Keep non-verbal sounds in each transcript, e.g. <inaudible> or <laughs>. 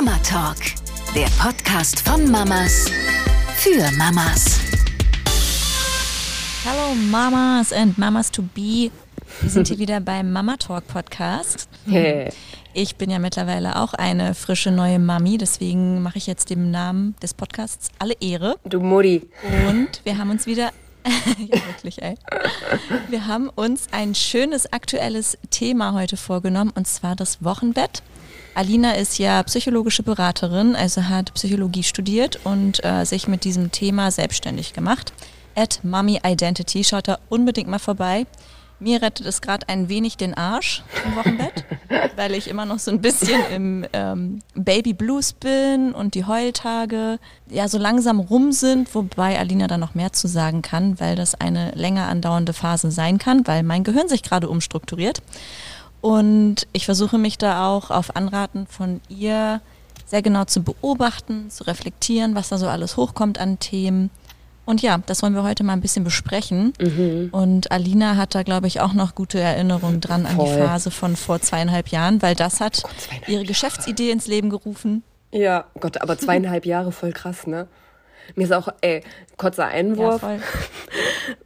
Mama Talk, der Podcast von Mamas für Mamas. Hallo Mamas and Mamas to be. Wir sind hier wieder beim Mama Talk Podcast. <laughs> Ich bin ja mittlerweile auch eine frische neue Mami, deswegen mache ich jetzt dem Namen des Podcasts alle Ehre. Du Mutti. Und wir haben uns wieder <laughs> ja, wirklich, ey. Wir haben uns ein schönes aktuelles Thema heute vorgenommen und zwar das Wochenbett. Alina ist ja psychologische Beraterin, also hat Psychologie studiert und äh, sich mit diesem Thema selbstständig gemacht. At Mommy Identity, schaut da unbedingt mal vorbei. Mir rettet es gerade ein wenig den Arsch im Wochenbett, <laughs> weil ich immer noch so ein bisschen im ähm, Baby Blues bin und die Heultage ja so langsam rum sind, wobei Alina da noch mehr zu sagen kann, weil das eine länger andauernde Phase sein kann, weil mein Gehirn sich gerade umstrukturiert. Und ich versuche mich da auch auf Anraten von ihr sehr genau zu beobachten, zu reflektieren, was da so alles hochkommt an Themen. Und ja, das wollen wir heute mal ein bisschen besprechen. Mhm. Und Alina hat da, glaube ich, auch noch gute Erinnerungen dran an die Voll. Phase von vor zweieinhalb Jahren, weil das hat zweieinhalb ihre Geschäftsidee ins Leben gerufen. Ja, Gott, aber zweieinhalb Jahre voll krass, ne? Mir ist auch, ey, kurzer Ja, Einwurf. voll.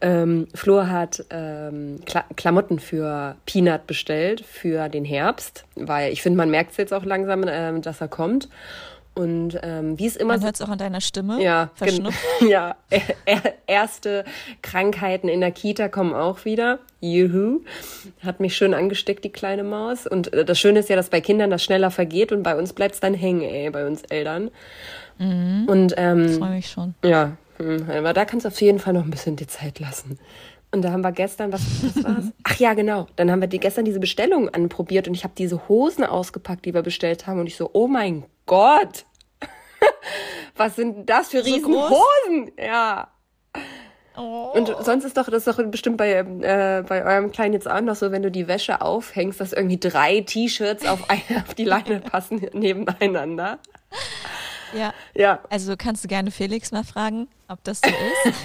Ähm, Flo hat ähm, Kla Klamotten für Peanut bestellt für den Herbst, weil ich finde, man merkt es jetzt auch langsam, ähm, dass er kommt. Und ähm, wie es immer Man hört es auch an deiner Stimme. Ja, Verschnupft. <laughs> ja. Er, er, erste Krankheiten in der Kita kommen auch wieder. Juhu. Hat mich schön angesteckt, die kleine Maus. Und äh, das Schöne ist ja, dass bei Kindern das schneller vergeht und bei uns bleibt es dann hängen, ey, bei uns Eltern. Und ähm, Freue mich schon. ja, hm, aber da kannst du auf jeden Fall noch ein bisschen die Zeit lassen. Und da haben wir gestern, was, was war's? <laughs> Ach ja, genau. Dann haben wir die, gestern diese Bestellung anprobiert und ich habe diese Hosen ausgepackt, die wir bestellt haben. Und ich so, oh mein Gott, <laughs> was sind das für riesen groß? Hosen? Ja. Oh. Und sonst ist doch das ist doch bestimmt bei, äh, bei eurem Kleinen jetzt auch noch so, wenn du die Wäsche aufhängst, dass irgendwie drei T-Shirts auf, <laughs> eine, auf die Leine passen nebeneinander. Ja, Ja, also kannst du gerne Felix mal fragen, ob das so ist.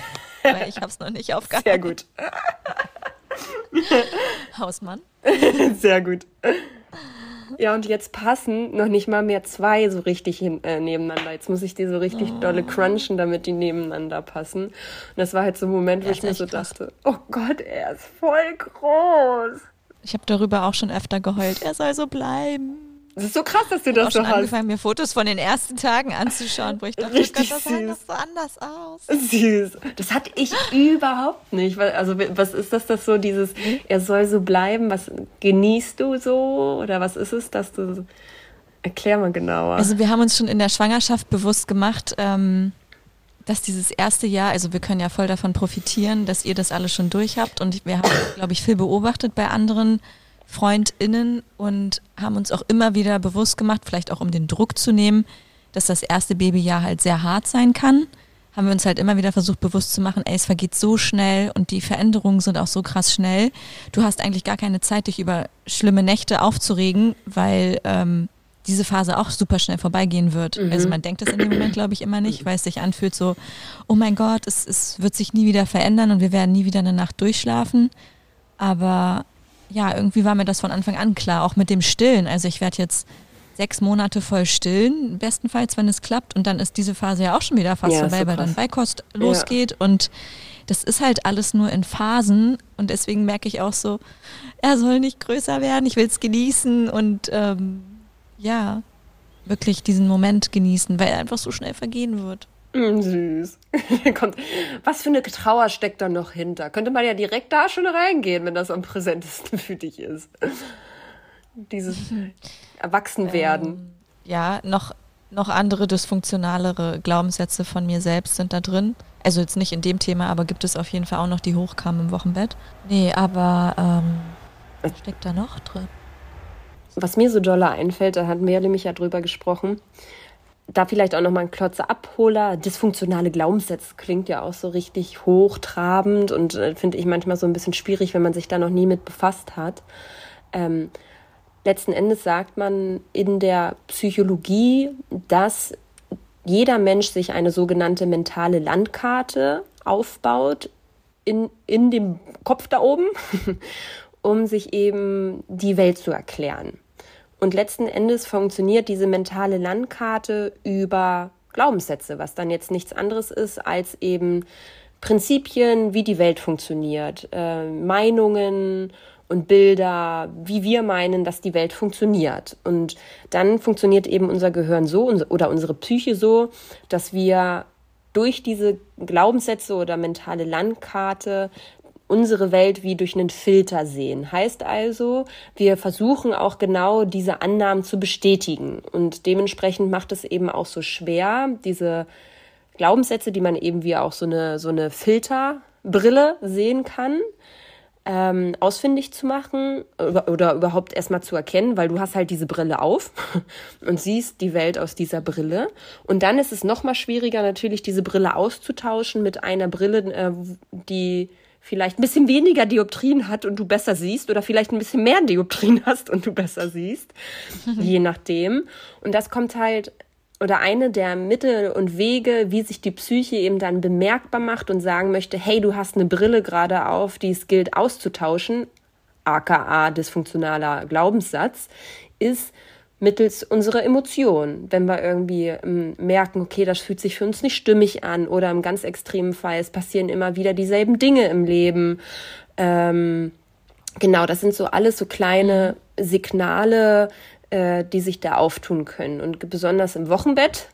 <laughs> weil ich habe es noch nicht aufgehalten. sehr gut. <laughs> Hausmann. <laughs> Sehr gut. Ja, und jetzt passen noch nicht mal mehr zwei so richtig hin, äh, nebeneinander. Jetzt muss ich die so richtig Oh. dolle crunchen, damit die nebeneinander passen. Und das war halt so ein Moment, wo ich mir so krass. dachte, oh Gott, er ist voll groß. Ich habe darüber auch schon öfter geheult. Er soll so bleiben. Das ist so krass, dass du Ich habe das auch so schon hast. angefangen, mir Fotos von den ersten Tagen anzuschauen, wo ich dachte, Richtig oh Gott, das sah das so anders aus. Süß. Das hatte ich überhaupt nicht. Also was ist das, das so dieses, er soll so bleiben? Was genießt du so? Oder was ist es, dass du... Erklär mal genauer. Also wir haben uns schon in der Schwangerschaft bewusst gemacht, ähm, dass dieses erste Jahr, also wir können ja voll davon profitieren, dass ihr das alles schon durch habt und wir haben, glaube ich, viel beobachtet bei anderen FreundInnen und haben uns auch immer wieder bewusst gemacht, vielleicht auch um den Druck zu nehmen, dass das erste Babyjahr halt sehr hart sein kann. Haben wir uns halt immer wieder versucht bewusst zu machen, ey, es vergeht so schnell und die Veränderungen sind auch so krass schnell. Du hast eigentlich gar keine Zeit, dich über schlimme Nächte aufzuregen, weil ähm, diese Phase auch super schnell vorbeigehen wird. Also man denkt das in dem Moment, glaube ich, immer nicht, weil es sich anfühlt so, oh mein Gott, es, es wird sich nie wieder verändern und wir werden nie wieder eine Nacht durchschlafen. Aber ja, irgendwie war mir das von Anfang an klar, auch mit dem Stillen. Also ich werde jetzt sechs Monate voll stillen, bestenfalls, wenn es klappt. Und dann ist diese Phase ja auch schon wieder fast Ja, vorbei, so weil dann. Beikost losgeht. Und das ist halt alles nur in Phasen. Und deswegen merke ich auch so, er soll nicht größer werden, ich will es genießen und ähm, ja, wirklich diesen Moment genießen, weil er einfach so schnell vergehen wird. Mm, süß. <laughs> Kommt. Was für eine Trauer steckt da noch hinter? Könnte man ja direkt da schon reingehen, wenn das am präsentesten für dich ist. Dieses <laughs> Erwachsenwerden. ja, noch, noch andere dysfunktionalere Glaubenssätze von mir selbst sind da drin. Also jetzt nicht in dem Thema, aber gibt es auf jeden Fall auch noch, die hochkamen im Wochenbett. Nee, aber ähm, was steckt da noch drin? Was mir so doller einfällt, da hatten wir ja nämlich ja drüber gesprochen. Da vielleicht auch nochmal ein klotzer Abholer. Dysfunktionale Glaubenssätze klingt ja auch so richtig hochtrabend und äh, finde ich manchmal so ein bisschen schwierig, wenn man sich da noch nie mit befasst hat. Ähm, letzten Endes sagt man in der Psychologie, dass jeder Mensch sich eine sogenannte mentale Landkarte aufbaut in, in dem Kopf da oben, <laughs> um sich eben die Welt zu erklären. Und letzten Endes funktioniert diese mentale Landkarte über Glaubenssätze, was dann jetzt nichts anderes ist als eben Prinzipien, wie die Welt funktioniert, äh, Meinungen und Bilder, wie wir meinen, dass die Welt funktioniert. Und dann funktioniert eben unser Gehirn so oder unsere Psyche so, dass wir durch diese Glaubenssätze oder mentale Landkarte unsere Welt wie durch einen Filter sehen. Heißt also, wir versuchen auch genau diese Annahmen zu bestätigen. Und dementsprechend macht es eben auch so schwer, diese Glaubenssätze, die man eben wie auch so eine, so eine Filterbrille sehen kann, ähm, ausfindig zu machen oder, oder überhaupt erstmal zu erkennen, weil du hast halt diese Brille auf <laughs> und siehst die Welt aus dieser Brille. Und dann ist es nochmal schwieriger, natürlich diese Brille auszutauschen mit einer Brille, äh, die vielleicht ein bisschen weniger Dioptrien hat und du besser siehst oder vielleicht ein bisschen mehr Dioptrien hast und du besser siehst, <laughs> je nachdem. Und das kommt halt oder eine der Mittel und Wege, wie sich die Psyche eben dann bemerkbar macht und sagen möchte, hey, du hast eine Brille gerade auf, die es gilt auszutauschen, aka dysfunktionaler Glaubenssatz, ist mittels unserer Emotionen. Wenn wir irgendwie ähm, merken, okay, das fühlt sich für uns nicht stimmig an oder im ganz extremen Fall, es passieren immer wieder dieselben Dinge im Leben. Ähm, genau, das sind so alles so kleine Signale, äh, die sich da auftun können. Und besonders im Wochenbett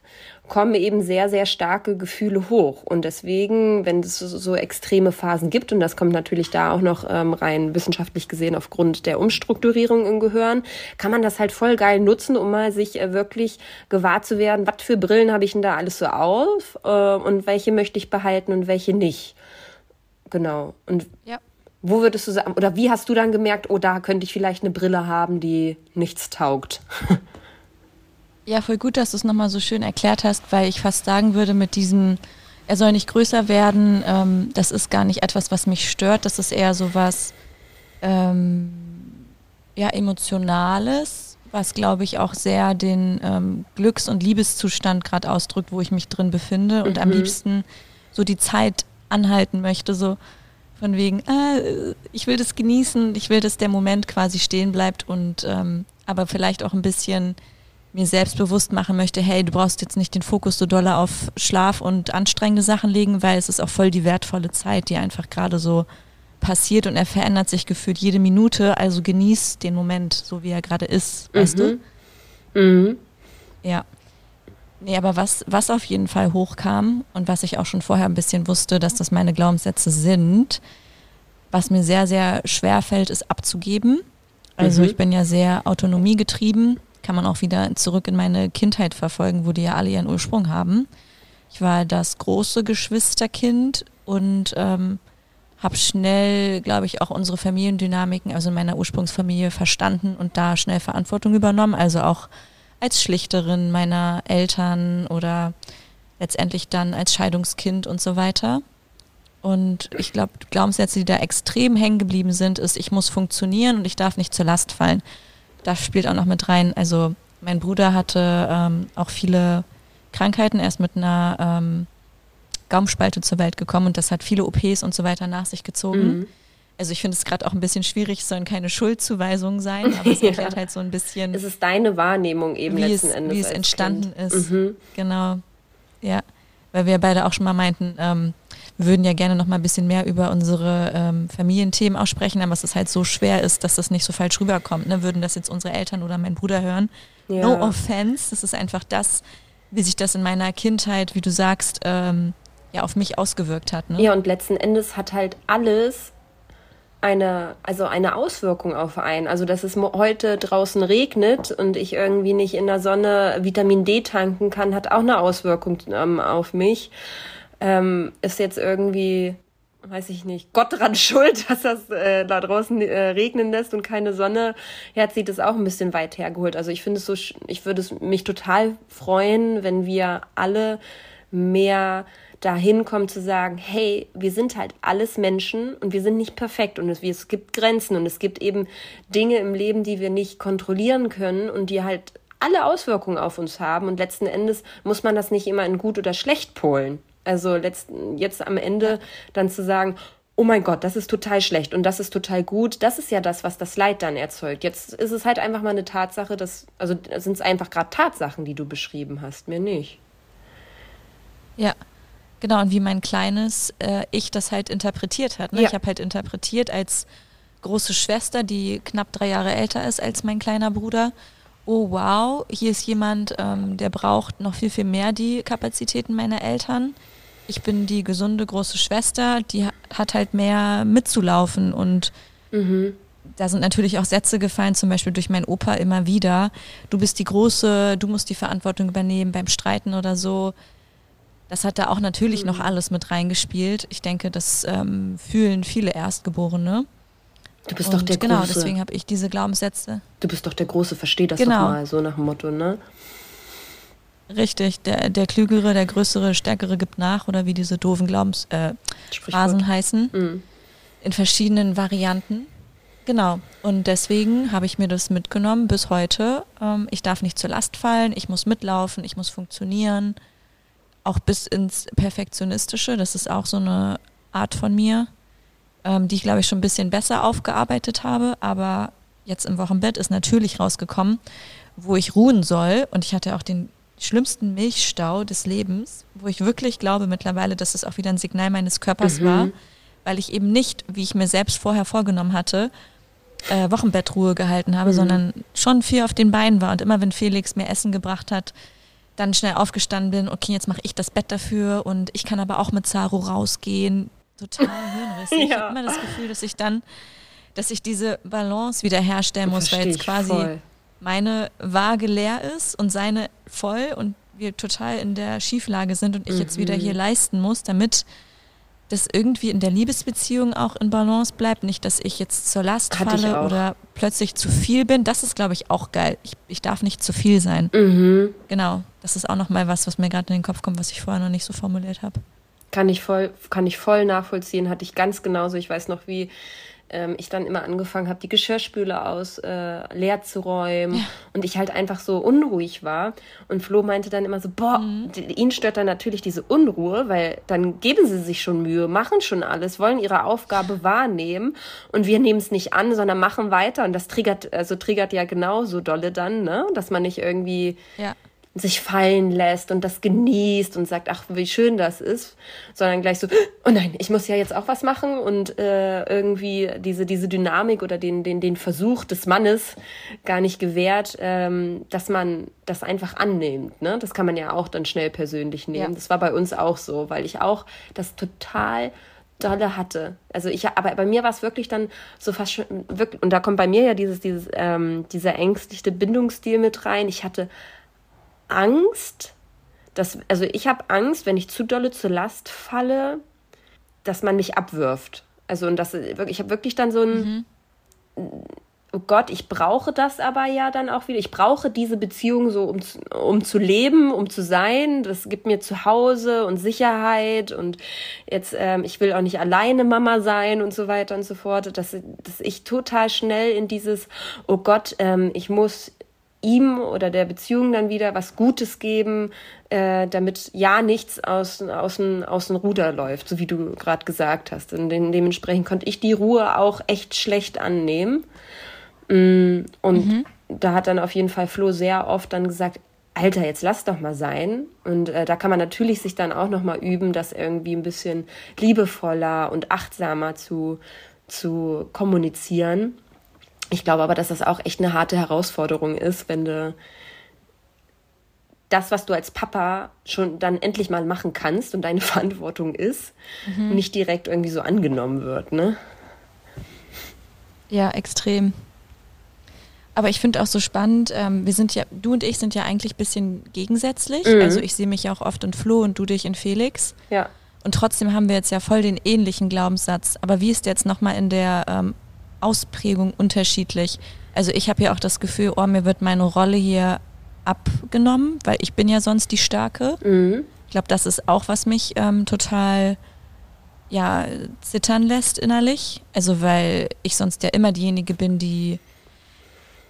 kommen eben sehr, sehr starke Gefühle hoch. Und deswegen, wenn es so extreme Phasen gibt, und das kommt natürlich da auch noch ähm, rein wissenschaftlich gesehen aufgrund der Umstrukturierung im Gehirn, kann man das halt voll geil nutzen, um mal sich äh, wirklich gewahr zu werden, was für Brillen habe ich denn da alles so auf äh, und welche möchte ich behalten und welche nicht. Genau. Und ja. Wo würdest du sagen, oder wie hast du dann gemerkt, oh, da könnte ich vielleicht eine Brille haben, die nichts taugt? <laughs> Ja, voll gut, dass du es nochmal so schön erklärt hast, weil ich fast sagen würde, mit diesem, er soll nicht größer werden, ähm, das ist gar nicht etwas, was mich stört, das ist eher so was, ähm, ja, emotionales, was glaube ich auch sehr den ähm, Glücks- und Liebeszustand gerade ausdrückt, wo ich mich drin befinde und mhm. am liebsten so die Zeit anhalten möchte, so von wegen, äh, ich will das genießen, ich will, dass der Moment quasi stehen bleibt und ähm, aber vielleicht auch ein bisschen mir selbst bewusst machen möchte, hey, du brauchst jetzt nicht den Fokus so doll auf Schlaf und anstrengende Sachen legen, weil es ist auch voll die wertvolle Zeit, die einfach gerade so passiert und er verändert sich gefühlt jede Minute, also genieß den Moment, so wie er gerade ist, weißt mhm. du? Mhm. Ja. Nee, aber was, was auf jeden Fall hochkam und was ich auch schon vorher ein bisschen wusste, dass das meine Glaubenssätze sind, was mir sehr, sehr schwer fällt, ist abzugeben. Also mhm. ich bin ja sehr autonomiegetrieben, kann man auch wieder zurück in meine Kindheit verfolgen, wo die ja alle ihren Ursprung haben. Ich war das große Geschwisterkind und ähm, habe schnell, glaube ich, auch unsere Familiendynamiken, also in meiner Ursprungsfamilie verstanden und da schnell Verantwortung übernommen. Also auch als Schlichterin meiner Eltern oder letztendlich dann als Scheidungskind und so weiter. Und ich glaube, Glaubenssätze, die da extrem hängen geblieben sind, ist, ich muss funktionieren und ich darf nicht zur Last fallen. Das spielt auch noch mit rein. Also mein Bruder hatte ähm, auch viele Krankheiten, er ist mit einer ähm, Gaumspalte zur Welt gekommen und das hat viele OPs und so weiter nach sich gezogen. Mhm. Also ich finde es gerade auch ein bisschen schwierig, es sollen keine Schuldzuweisungen sein, aber es <laughs> ja. erklärt halt so ein bisschen. Es ist deine Wahrnehmung eben wie letzten es, Endes. Wie es entstanden kind. ist. Mhm. Genau. Ja. Weil wir beide auch schon mal meinten, ähm, wir würden ja gerne noch mal ein bisschen mehr über unsere ähm, Familienthemen aussprechen, aber es ist halt so schwer ist, dass das nicht so falsch rüberkommt. Ne? Würden das jetzt unsere Eltern oder mein Bruder hören? Ja. No offense, das ist einfach das, wie sich das in meiner Kindheit, wie du sagst, ähm, ja auf mich ausgewirkt hat. Ne? Ja, und letzten Endes hat halt alles eine, also eine Auswirkung auf einen. Also, dass es heute draußen regnet und ich irgendwie nicht in der Sonne Vitamin D tanken kann, hat auch eine Auswirkung ähm, auf mich. Ähm, ist jetzt irgendwie, weiß ich nicht, Gott dran schuld, <laughs> dass das äh, da draußen äh, regnen lässt und keine Sonne. Jetzt sieht es auch ein bisschen weit hergeholt. Also ich finde es so, ich würde es mich total freuen, wenn wir alle mehr dahin kommt zu sagen, hey, wir sind halt alles Menschen und wir sind nicht perfekt und es, es gibt Grenzen und es gibt eben Dinge im Leben, die wir nicht kontrollieren können und die halt alle Auswirkungen auf uns haben und letzten Endes muss man das nicht immer in gut oder schlecht polen. Also letzten, jetzt am Ende dann zu sagen, oh mein Gott, das ist total schlecht und das ist total gut. Das ist ja das, was das Leid dann erzeugt. Jetzt ist es halt einfach mal eine Tatsache, dass, also sind es einfach gerade Tatsachen, die du beschrieben hast, mir nicht. Ja, genau. Und wie mein kleines äh, Ich das halt interpretiert hat. Ne? Ja. Ich habe halt interpretiert als große Schwester, die knapp drei Jahre älter ist als mein kleiner Bruder. Oh wow, hier ist jemand, ähm, der braucht noch viel, viel mehr die Kapazitäten meiner Eltern. Ich bin die gesunde große Schwester, die ha- hat halt mehr mitzulaufen und da sind natürlich auch Sätze gefallen, zum Beispiel durch meinen Opa immer wieder. Du bist die Große, du musst die Verantwortung übernehmen beim Streiten oder so. Das hat da auch natürlich noch alles mit reingespielt. Ich denke, das ähm, fühlen viele Erstgeborene. Du bist Und doch der genau, Große. deswegen habe ich diese Glaubenssätze. du bist doch der Große, versteh das Genau. doch mal, so nach dem Motto, ne? Richtig, der, der Klügere, der Größere, Stärkere gibt nach oder wie diese doofen Glaubensphrasen äh, heißen. Mhm. in verschiedenen Varianten. Genau. Und deswegen habe ich mir das mitgenommen bis heute. Ähm, ich darf nicht zur Last fallen, ich muss mitlaufen, ich muss funktionieren. Auch bis ins Perfektionistische. Das ist auch so eine Art von mir, ähm, die ich, glaube ich, schon ein bisschen besser aufgearbeitet habe. Aber jetzt im Wochenbett ist natürlich rausgekommen, wo ich ruhen soll. Und ich hatte auch den schlimmsten Milchstau des Lebens, wo ich wirklich glaube mittlerweile, dass es auch wieder ein Signal meines Körpers war, weil ich eben nicht, wie ich mir selbst vorher vorgenommen hatte, äh, Wochenbettruhe gehalten habe, sondern schon viel auf den Beinen war. Und immer wenn Felix mir Essen gebracht hat, dann schnell aufgestanden bin, okay, jetzt mache ich das Bett dafür und ich kann aber auch mit Zaro rausgehen. Total <laughs> hirnrissig. Ich Ja. habe immer das Gefühl, dass ich dann, dass ich diese Balance wieder herstellen muss, weil jetzt ich quasi voll. Meine Waage leer ist und seine voll und wir total in der Schieflage sind und ich jetzt wieder Mhm. hier leisten muss, damit das irgendwie in der Liebesbeziehung auch in Balance bleibt. Nicht, dass ich jetzt zur Last Hatte falle oder plötzlich zu viel bin. Das ist, glaube ich, auch geil. Ich, ich darf nicht zu viel sein. Mhm. Genau. Das ist auch nochmal was, was mir gerade in den Kopf kommt, was ich vorher noch nicht so formuliert habe. Kann ich voll, kann ich voll nachvollziehen, hatte ich ganz genauso. Ich weiß noch, wie ähm, ich dann immer angefangen habe, die Geschirrspüle aus äh, leer zu räumen und ich halt einfach so unruhig war. Und Flo meinte dann immer so, boah, die- ihn stört dann natürlich diese Unruhe, weil dann geben sie sich schon Mühe, machen schon alles, wollen ihre Aufgabe wahrnehmen und wir nehmen es nicht an, sondern machen weiter. Und das triggert, also triggert ja genauso dolle dann, ne? Dass man nicht irgendwie Ja. Sich fallen lässt und das genießt und sagt, ach, wie schön das ist, sondern gleich so, oh nein, ich muss ja jetzt auch was machen und äh, irgendwie diese, diese Dynamik oder den, den, den Versuch des Mannes gar nicht gewährt, ähm, dass man das einfach annimmt. Ne? Das kann man ja auch dann schnell persönlich nehmen. Ja. Das war bei uns auch so, weil ich auch das total dolle hatte. Also ich, aber bei mir war es wirklich dann so fast schon, wirklich, und da kommt bei mir ja dieses, dieses, ähm, dieser ängstliche Bindungsstil mit rein. Ich hatte Angst, dass, also ich habe Angst, wenn ich zu dolle zur Last falle, dass man mich abwirft. Also und das ich habe wirklich dann so ein Oh Gott, ich brauche das aber ja dann auch wieder. Ich brauche diese Beziehung so, um, zu- um zu leben, um zu sein. Das gibt mir Zuhause und Sicherheit und jetzt, ähm, ich will auch nicht alleine Mama sein und so weiter und so fort. Dass, dass ich total schnell in dieses, oh Gott, ähm, ich muss ihm oder der Beziehung dann wieder was Gutes geben, äh, damit ja nichts aus, aus, dem, aus dem Ruder läuft, so wie du gerade gesagt hast. Und dementsprechend konnte ich die Ruhe auch echt schlecht annehmen. Mm, Und da hat dann auf jeden Fall Flo sehr oft dann gesagt, Alter, jetzt lass doch mal sein. Und äh, da kann man natürlich sich dann auch noch mal üben, das irgendwie ein bisschen liebevoller und achtsamer zu, zu kommunizieren. Ich glaube aber, dass das auch echt eine harte Herausforderung ist, wenn du das, was du als Papa schon dann endlich mal machen kannst und deine <laughs> Verantwortung ist, nicht direkt irgendwie so angenommen wird, ne? Ja, extrem. Aber ich finde auch so spannend, ähm, wir sind ja, du und ich sind ja eigentlich ein bisschen gegensätzlich. Also ich sehe mich ja auch oft in Flo und du dich in Felix. Ja. Und trotzdem haben wir jetzt ja voll den ähnlichen Glaubenssatz. Aber wie ist der jetzt nochmal in der ähm, Ausprägung unterschiedlich? Also ich habe ja auch das Gefühl, oh, mir wird meine Rolle hier abgenommen, weil ich bin ja sonst die Starke. Mhm. Ich glaube, das ist auch, was mich ähm, total ja, zittern lässt innerlich. Also weil ich sonst ja immer diejenige bin, die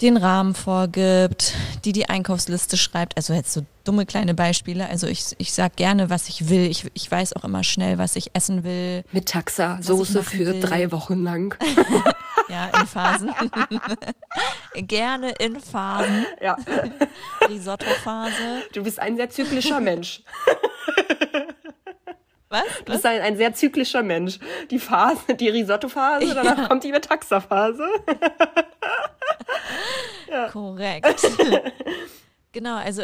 den Rahmen vorgibt, die die Einkaufsliste schreibt. Also jetzt so dumme kleine Beispiele. Also ich, ich sag gerne, was ich will. Ich, ich weiß auch immer schnell, was ich essen will. Mit Taxa, Soße für will. drei Wochen lang. <laughs> ja, in Phasen. <laughs> gerne in Phasen. Ja. <laughs> Risotto-Phase. Du bist ein sehr zyklischer Mensch. Was? Du bist ein, ein sehr zyklischer Mensch. Die Phase, die Risotto-Phase, danach ja. kommt die Metaxa-Phase. Ja. Korrekt. genau, also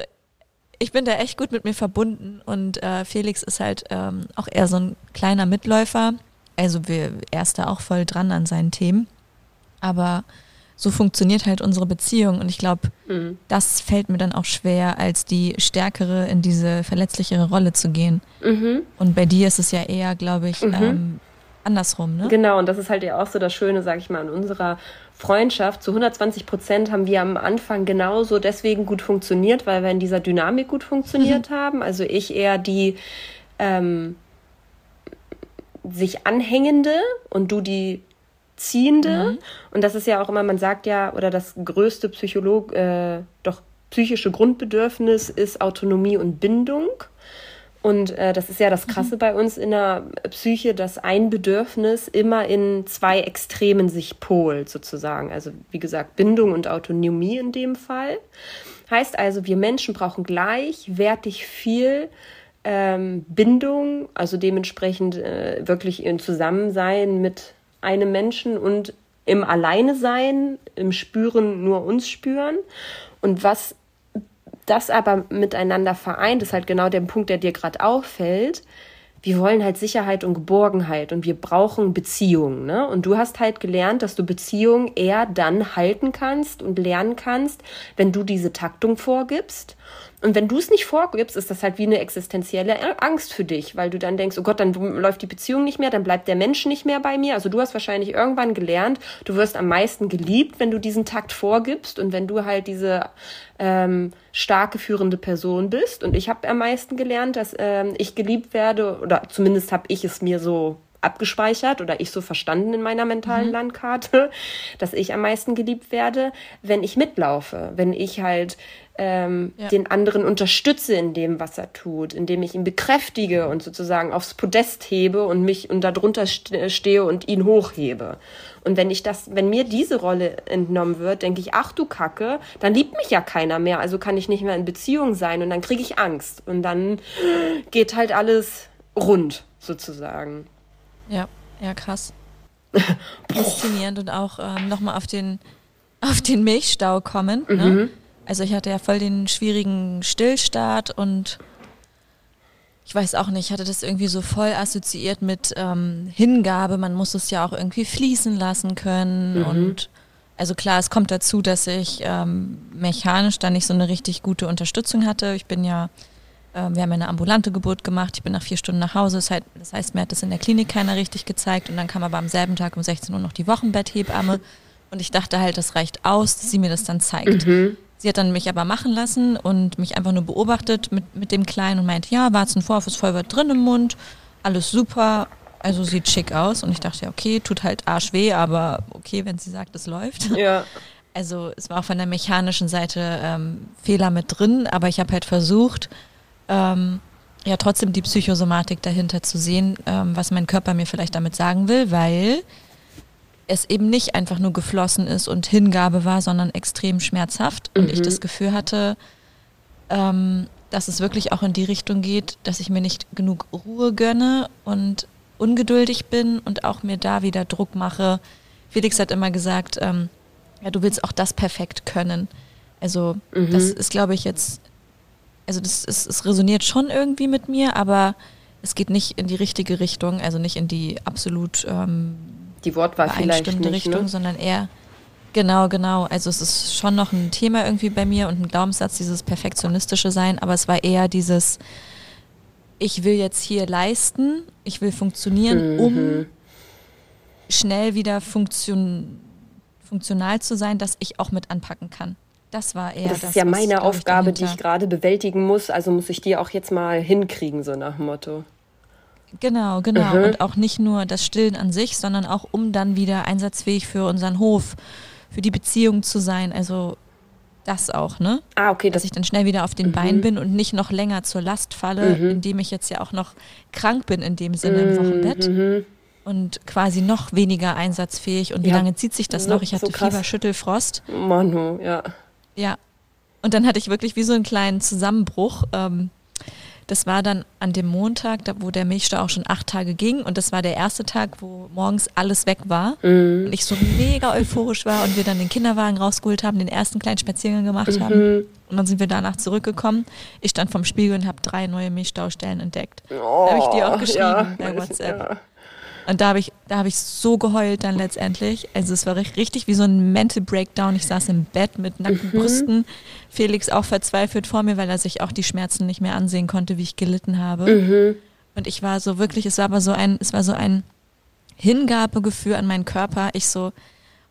ich bin da echt gut mit mir verbunden und äh, Felix ist halt ähm, auch eher so ein kleiner Mitläufer. Also wir, er ist da auch voll dran an seinen Themen. Aber so funktioniert halt unsere Beziehung. Und ich glaube, mhm. das fällt mir dann auch schwer, als die Stärkere in diese verletzlichere Rolle zu gehen. Mhm. Und bei dir ist es ja eher, glaube ich, mhm. ähm, andersrum, ne? Genau, und das ist halt ja auch so das Schöne, sag ich mal, an unserer Freundschaft. Zu 120 Prozent haben wir am Anfang genauso deswegen gut funktioniert, weil wir in dieser Dynamik gut funktioniert mhm. haben. Also ich eher die ähm, sich anhängende und du die Ziehende. Mhm. Und das ist ja auch immer, man sagt ja, oder das größte Psycholog, äh, doch psychische Grundbedürfnis ist Autonomie und Bindung. Und äh, das ist ja das Krasse mhm. bei uns in der Psyche, dass ein Bedürfnis immer in zwei Extremen sich polt, sozusagen. Also wie gesagt, Bindung und Autonomie in dem Fall. Heißt also, wir Menschen brauchen gleichwertig viel ähm, Bindung, also dementsprechend äh, wirklich in Zusammensein mit einem Menschen und im Alleine sein, im Spüren nur uns spüren. Und was das aber miteinander vereint, ist halt genau der Punkt, der dir gerade auffällt. Wir wollen halt Sicherheit und Geborgenheit und wir brauchen Beziehungen. Ne? Und du hast halt gelernt, dass du Beziehungen eher dann halten kannst und lernen kannst, wenn du diese Taktung vorgibst und wenn du es nicht vorgibst, ist das halt wie eine existenzielle Angst für dich, weil du dann denkst, oh Gott, dann läuft die Beziehung nicht mehr, dann bleibt der Mensch nicht mehr bei mir. Also du hast wahrscheinlich irgendwann gelernt, du wirst am meisten geliebt, wenn du diesen Takt vorgibst und wenn du halt diese ähm, starke führende Person bist. Und ich habe am meisten gelernt, dass ähm, ich geliebt werde, oder zumindest habe ich es mir so abgespeichert oder ich so verstanden in meiner mentalen mhm. Landkarte, <laughs> dass ich am meisten geliebt werde, wenn ich mitlaufe, wenn ich halt ähm, ja. den anderen unterstütze in dem, was er tut, indem ich ihn bekräftige und sozusagen aufs Podest hebe und mich und darunter stehe und ihn hochhebe. Und wenn ich das, wenn mir diese Rolle entnommen wird, denke ich, ach du Kacke, dann liebt mich ja keiner mehr, also kann ich nicht mehr in Beziehung sein und dann kriege ich Angst und dann geht halt alles rund sozusagen. Ja, ja, krass. <laughs> Faszinierend und auch ähm, nochmal auf den, auf den Milchstau kommen. Ne? Mhm. Ne? Also ich hatte ja voll den schwierigen Stillstart und ich weiß auch nicht, ich hatte das irgendwie so voll assoziiert mit ähm, Hingabe. Man muss es ja auch irgendwie fließen lassen können. Mhm. Und also klar, es kommt dazu, dass ich ähm, mechanisch da nicht so eine richtig gute Unterstützung hatte. Ich bin ja, äh, wir haben eine ambulante Geburt gemacht. Ich bin nach vier Stunden nach Hause. Das heißt, das heißt, mir hat das in der Klinik keiner richtig gezeigt. Und dann kam aber am selben Tag um 16 Uhr noch die Wochenbetthebamme. Und ich dachte halt, das reicht aus, dass sie mir das dann zeigt. Mhm. Sie hat dann mich aber machen lassen und mich einfach nur beobachtet mit, mit dem Kleinen und meinte, ja, Warzenvorhof ist voll weit drin im Mund, alles super, also sieht schick aus. Und ich dachte, ja, okay, tut halt arsch weh, aber okay, wenn sie sagt, es läuft. Ja. <laughs> Also es war auch von der mechanischen Seite ähm, Fehler mit drin, aber ich habe halt versucht, ähm, ja trotzdem die Psychosomatik dahinter zu sehen, ähm, was mein Körper mir vielleicht damit sagen will, weil es eben nicht einfach nur geflossen ist und Hingabe war, sondern extrem schmerzhaft. Und mhm. ich das Gefühl hatte, ähm, dass es wirklich auch in die Richtung geht, dass ich mir nicht genug Ruhe gönne und ungeduldig bin und auch mir da wieder Druck mache. Felix hat immer gesagt, ähm, ja, du willst auch das perfekt können. Also mhm. das ist, glaube ich, jetzt, also das ist, es resoniert schon irgendwie mit mir, aber es geht nicht in die richtige Richtung, also nicht in die absolut ähm, die Wortwahl vielleicht nicht, ne? Richtung, ne? sondern eher Genau, genau. Also es ist schon noch ein Thema irgendwie bei mir und ein Glaubenssatz, dieses perfektionistische Sein, aber es war eher dieses, ich will jetzt hier leisten, ich will funktionieren, mhm. um schnell wieder funktion funktional zu sein, dass ich auch mit anpacken kann. Das war eher das. Das ist ja meine Aufgabe, die ich gerade bewältigen muss, also muss ich die auch jetzt mal hinkriegen, so nach dem Motto. Genau, genau. Mhm. Und auch nicht nur das Stillen an sich, sondern auch um dann wieder einsatzfähig für unseren Hof, für die Beziehung zu sein. Also das auch, ne? Ah, okay. Dass ich dann schnell wieder auf den mhm. Beinen bin und nicht noch länger zur Last falle, mhm. indem ich jetzt ja auch noch krank bin in dem Sinne mhm. im Wochenbett. Mhm. Und quasi noch weniger einsatzfähig. Und wie ja. lange zieht sich das noch? Ich hatte so Fieber, Schüttelfrost. Manu, ja. Ja. Und dann hatte ich wirklich wie so einen kleinen Zusammenbruch. Ähm, das war dann an dem Montag, da, wo der Milchstau auch schon acht Tage ging. Und das war der erste Tag, wo morgens alles weg war. Mhm. Und ich so mega euphorisch war und wir dann den Kinderwagen rausgeholt haben, den ersten kleinen Spaziergang gemacht mhm. haben. Und dann sind wir danach zurückgekommen. Ich stand vom Spiegel und habe drei neue Milchstaustellen entdeckt. Oh, da habe ich dir auch geschrieben ja, bei WhatsApp. Ja. Und da habe ich, da habe ich so geheult dann letztendlich. Also es war richtig wie so ein Mental Breakdown. Ich saß im Bett mit nackten mhm. Brüsten. Felix auch verzweifelt vor mir, weil er sich auch die Schmerzen nicht mehr ansehen konnte, wie ich gelitten habe. Mhm. Und ich war so wirklich, es war aber so ein, es war so ein Hingabegefühl an meinen Körper. Ich so,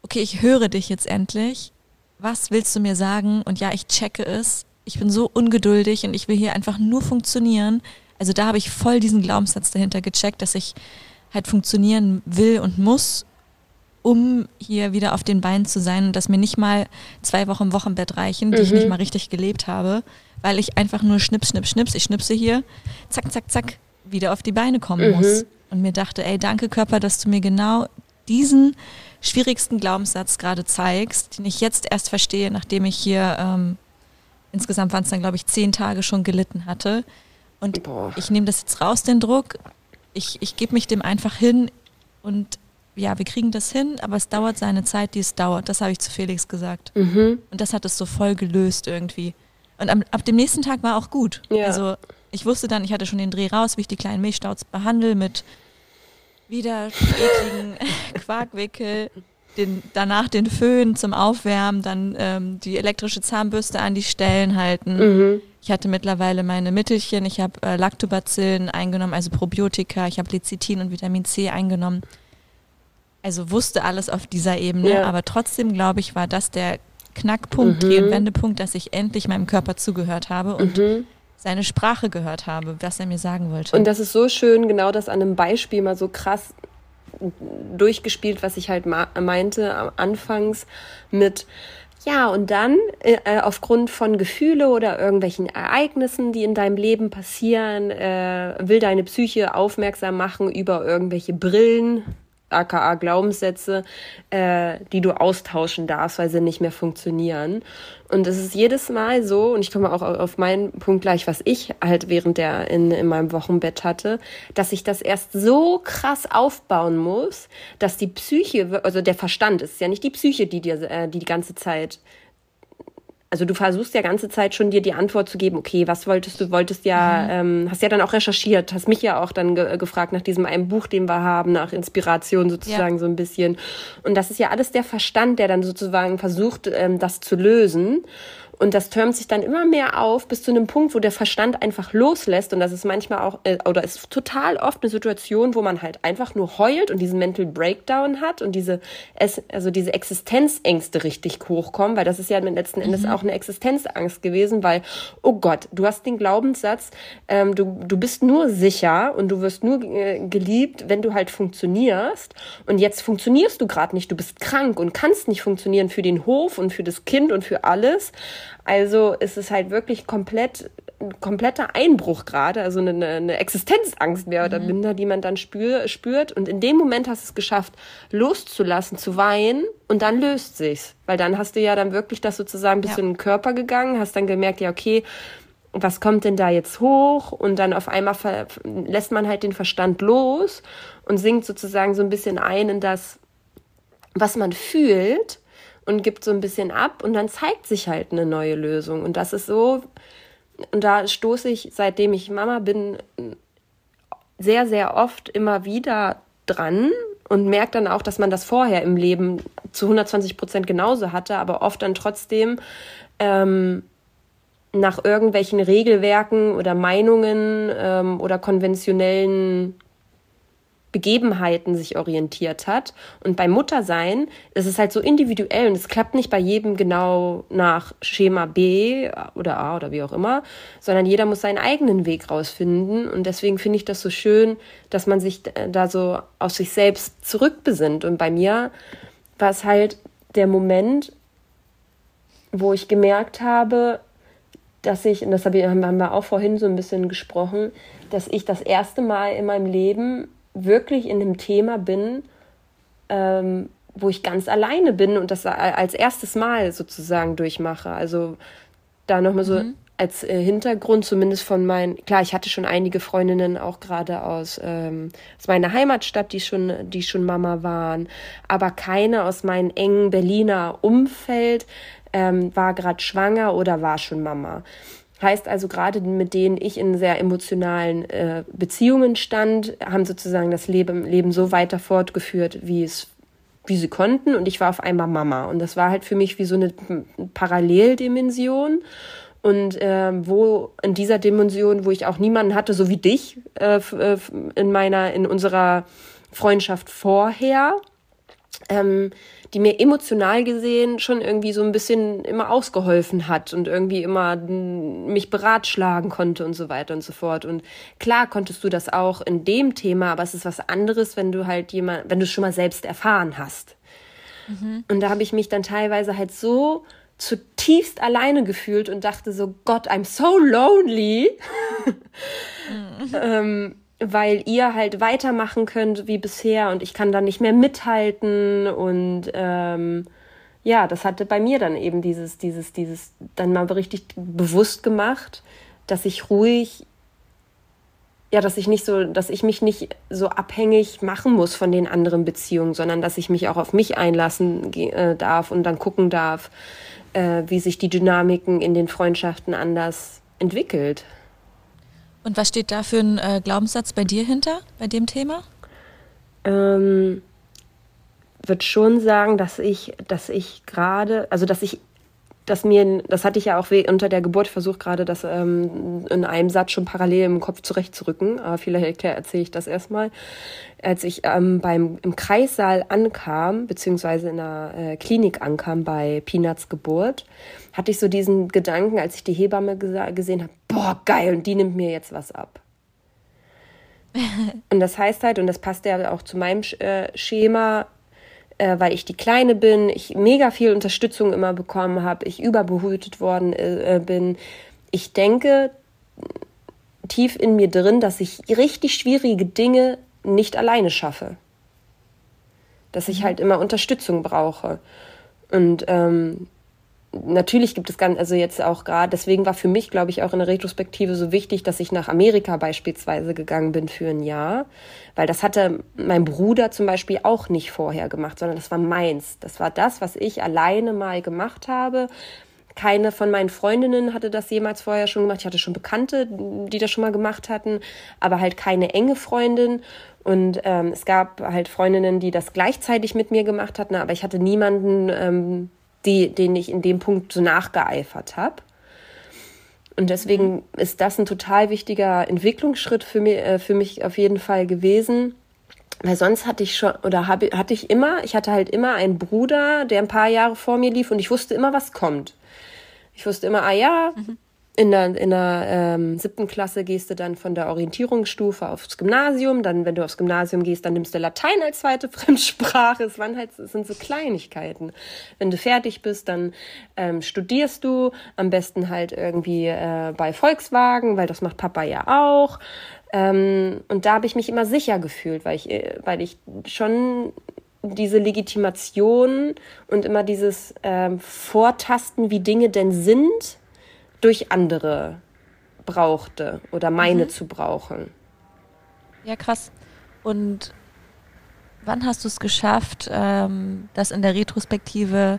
okay, ich höre dich jetzt endlich. Was willst du mir sagen? Und ja, ich checke es. Ich bin so ungeduldig und ich will hier einfach nur funktionieren. Also da habe ich voll diesen Glaubenssatz dahinter gecheckt, dass ich halt funktionieren will und muss, um hier wieder auf den Beinen zu sein und dass mir nicht mal zwei Wochen Wochenbett reichen, die mhm. ich nicht mal richtig gelebt habe, weil ich einfach nur schnips, schnips, schnips, ich schnipse hier, zack, zack, zack, wieder auf die Beine kommen mhm. muss. Und mir dachte, ey, danke Körper, dass du mir genau diesen schwierigsten Glaubenssatz gerade zeigst, den ich jetzt erst verstehe, nachdem ich hier ähm, insgesamt waren es dann, glaube ich, zehn Tage schon gelitten hatte. Und Boah. ich nehme das jetzt raus, den Druck, ich, ich gebe mich dem einfach hin und ja, wir kriegen das hin, aber es dauert seine Zeit, die es dauert. Das habe ich zu Felix gesagt. Mhm. Und das hat es so voll gelöst irgendwie. Und am, ab dem nächsten Tag war auch gut. Ja. Also ich wusste dann, ich hatte schon den Dreh raus, wie ich die kleinen Milchstauds behandle mit wieder ekligen <laughs> Quarkwickel, den, danach den Föhn zum Aufwärmen, dann ähm, die elektrische Zahnbürste an die Stellen halten. Mhm. Ich hatte mittlerweile meine Mittelchen, ich habe äh, Lactobacillen eingenommen, also Probiotika, ich habe Lecithin und Vitamin C eingenommen. Also wusste alles auf dieser Ebene, ja. aber trotzdem glaube ich, war das der Knackpunkt, mhm. Dreh- Wendepunkt, dass ich endlich meinem Körper zugehört habe und mhm. seine Sprache gehört habe, was er mir sagen wollte. Und das ist so schön, genau das an einem Beispiel mal so krass durchgespielt, was ich halt meinte anfangs mit ja, und dann äh, äh, aufgrund von Gefühle oder irgendwelchen Ereignissen, die in deinem Leben passieren, äh, will deine Psyche aufmerksam machen über irgendwelche Brillen, aka Glaubenssätze, äh, die du austauschen darfst, weil sie nicht mehr funktionieren. Und es ist jedes Mal so, und ich komme auch auf meinen Punkt gleich, was ich halt während der in, in meinem Wochenbett hatte, dass ich das erst so krass aufbauen muss, dass die Psyche, also der Verstand ist ja nicht die Psyche, die dir äh, die, die ganze Zeit also du versuchst ja ganze Zeit schon dir die Antwort zu geben, okay, was wolltest du, wolltest ja, mhm. ähm, hast ja dann auch recherchiert, hast mich ja auch dann ge gefragt nach diesem einen Buch, den wir haben, nach Inspiration sozusagen ja. so ein bisschen. Und das ist ja alles der Verstand, der dann sozusagen versucht, ähm, das zu lösen. Und das türmt sich dann immer mehr auf bis zu einem Punkt, wo der Verstand einfach loslässt. Und das ist manchmal auch, äh, oder ist total oft eine Situation, wo man halt einfach nur heult und diesen Mental Breakdown hat und diese, also diese Existenzängste richtig hochkommen, weil das ist ja letzten Endes mhm. auch eine Existenzangst gewesen, weil, oh Gott, du hast den Glaubenssatz, ähm, du, du bist nur sicher und du wirst nur äh, geliebt, wenn du halt funktionierst. Und jetzt funktionierst du gerade nicht, du bist krank und kannst nicht funktionieren für den Hof und für das Kind und für alles. Also ist es halt wirklich komplett ein kompletter Einbruch gerade, also eine, eine Existenzangst mehr oder mhm. minder, die man dann spür, spürt. Und in dem Moment hast du es geschafft, loszulassen, zu weinen und dann löst sich's. Weil dann hast du ja dann wirklich das sozusagen ein bisschen ja. in den Körper gegangen, hast dann gemerkt, ja, okay, was kommt denn da jetzt hoch? Und dann auf einmal lässt man halt den Verstand los und sinkt sozusagen so ein bisschen ein in das, was man fühlt und gibt so ein bisschen ab und dann zeigt sich halt eine neue Lösung. Und das ist so, und da stoße ich, seitdem ich Mama bin, sehr, sehr oft immer wieder dran und merke dann auch, dass man das vorher im Leben zu 120 Prozent genauso hatte, aber oft dann trotzdem ähm, nach irgendwelchen Regelwerken oder Meinungen ähm, oder konventionellen Begebenheiten sich orientiert hat. Und beim Muttersein ist es halt so individuell und es klappt nicht bei jedem genau nach Schema B oder A oder wie auch immer, sondern jeder muss seinen eigenen Weg rausfinden. Und deswegen finde ich das so schön, dass man sich da so auf sich selbst zurückbesinnt. Und bei mir war es halt der Moment, wo ich gemerkt habe, dass ich, und das haben wir auch vorhin so ein bisschen gesprochen, dass ich das erste Mal in meinem Leben wirklich in einem Thema bin, ähm, wo ich ganz alleine bin und das als erstes Mal sozusagen durchmache. Also da nochmal so mhm. als äh, Hintergrund, zumindest von meinen, klar, ich hatte schon einige Freundinnen auch gerade aus, ähm, aus meiner Heimatstadt, die schon, die schon Mama waren, aber keine aus meinem engen Berliner Umfeld ähm, war gerade schwanger oder war schon Mama. Heißt also, gerade mit denen ich in sehr emotionalen äh, Beziehungen stand, haben sozusagen das Leben, Leben so weiter fortgeführt, wie es wie sie konnten. Und ich war auf einmal Mama. Und das war halt für mich wie so eine Paralleldimension. Und äh, wo in dieser Dimension, wo ich auch niemanden hatte, so wie dich äh, äh in meiner in unserer Freundschaft vorher, ähm, die mir emotional gesehen schon irgendwie so ein bisschen immer ausgeholfen hat und irgendwie immer mich beratschlagen konnte und so weiter und so fort. Und klar konntest du das auch in dem Thema, aber es ist was anderes, wenn du halt jemand, wenn du es schon mal selbst erfahren hast. Mhm. Und da habe ich mich dann teilweise halt so zutiefst alleine gefühlt und dachte so, Gott, I'm so lonely. Mhm. <laughs> <laughs> ähm, weil ihr halt weitermachen könnt wie bisher und ich kann dann nicht mehr mithalten und ähm, ja, das hatte bei mir dann eben dieses, dieses, dieses dann mal richtig bewusst gemacht, dass ich ruhig, ja, dass ich nicht so, dass ich mich nicht so abhängig machen muss von den anderen Beziehungen, sondern dass ich mich auch auf mich einlassen äh, darf und dann gucken darf, äh, wie sich die Dynamiken in den Freundschaften anders entwickelt. Und was steht da für ein äh, Glaubenssatz bei dir hinter, bei dem Thema? Ähm, würde schon sagen, dass ich, dass ich gerade, also dass ich, dass mir, das hatte ich ja auch unter der Geburt versucht, gerade das ähm, in einem Satz schon parallel im Kopf zurechtzurücken. Aber vielleicht erzähle ich das erstmal. Als ich ähm, beim im Kreissaal ankam, beziehungsweise in der äh, Klinik ankam bei Peanuts Geburt, hatte ich so diesen Gedanken, als ich die Hebamme gesehen habe, boah, geil, und die nimmt mir jetzt was ab. <laughs> und das heißt halt, und das passt ja auch zu meinem äh, Schema, äh, weil ich die Kleine bin, ich mega viel Unterstützung immer bekommen habe, ich überbehütet worden äh, bin. Ich denke tief in mir drin, dass ich richtig schwierige Dinge nicht alleine schaffe. Dass ich mhm. halt immer Unterstützung brauche. Und ähm, natürlich gibt es ganz, also jetzt auch gerade, deswegen war für mich, glaube ich, auch in der Retrospektive so wichtig, dass ich nach Amerika beispielsweise gegangen bin für ein Jahr, weil das hatte mein Bruder zum Beispiel auch nicht vorher gemacht, sondern das war meins. Das war das, was ich alleine mal gemacht habe. Keine von meinen Freundinnen hatte das jemals vorher schon gemacht. Ich hatte schon Bekannte, die das schon mal gemacht hatten, aber halt keine enge Freundin. Und ähm, es gab halt Freundinnen, die das gleichzeitig mit mir gemacht hatten, aber ich hatte niemanden, ähm, die, denen ich in dem Punkt so nachgeeifert habe. Und deswegen ist das ein total wichtiger Entwicklungsschritt für mich, äh, für mich auf jeden Fall gewesen. Weil sonst hatte ich schon, oder habe, hatte ich immer, ich hatte halt immer einen Bruder, der ein paar Jahre vor mir lief und ich wusste immer, was kommt. Ich wusste immer, ah ja, mhm in der, in der ähm, siebten Klasse gehst du dann von der Orientierungsstufe aufs Gymnasium. Dann, wenn du aufs Gymnasium gehst, dann nimmst du Latein als zweite <laughs> Fremdsprache. Es waren halt, es sind so Kleinigkeiten. Wenn du fertig bist, dann ähm, studierst du am besten halt irgendwie äh, bei Volkswagen, weil das macht Papa ja auch. Ähm, und da habe ich mich immer sicher gefühlt, weil ich, äh, weil ich schon diese Legitimation und immer dieses ähm, Vortasten, wie Dinge denn sind, durch andere brauchte oder meine mhm. zu brauchen. Ja, krass. Und wann hast du es geschafft, ähm, das in der Retrospektive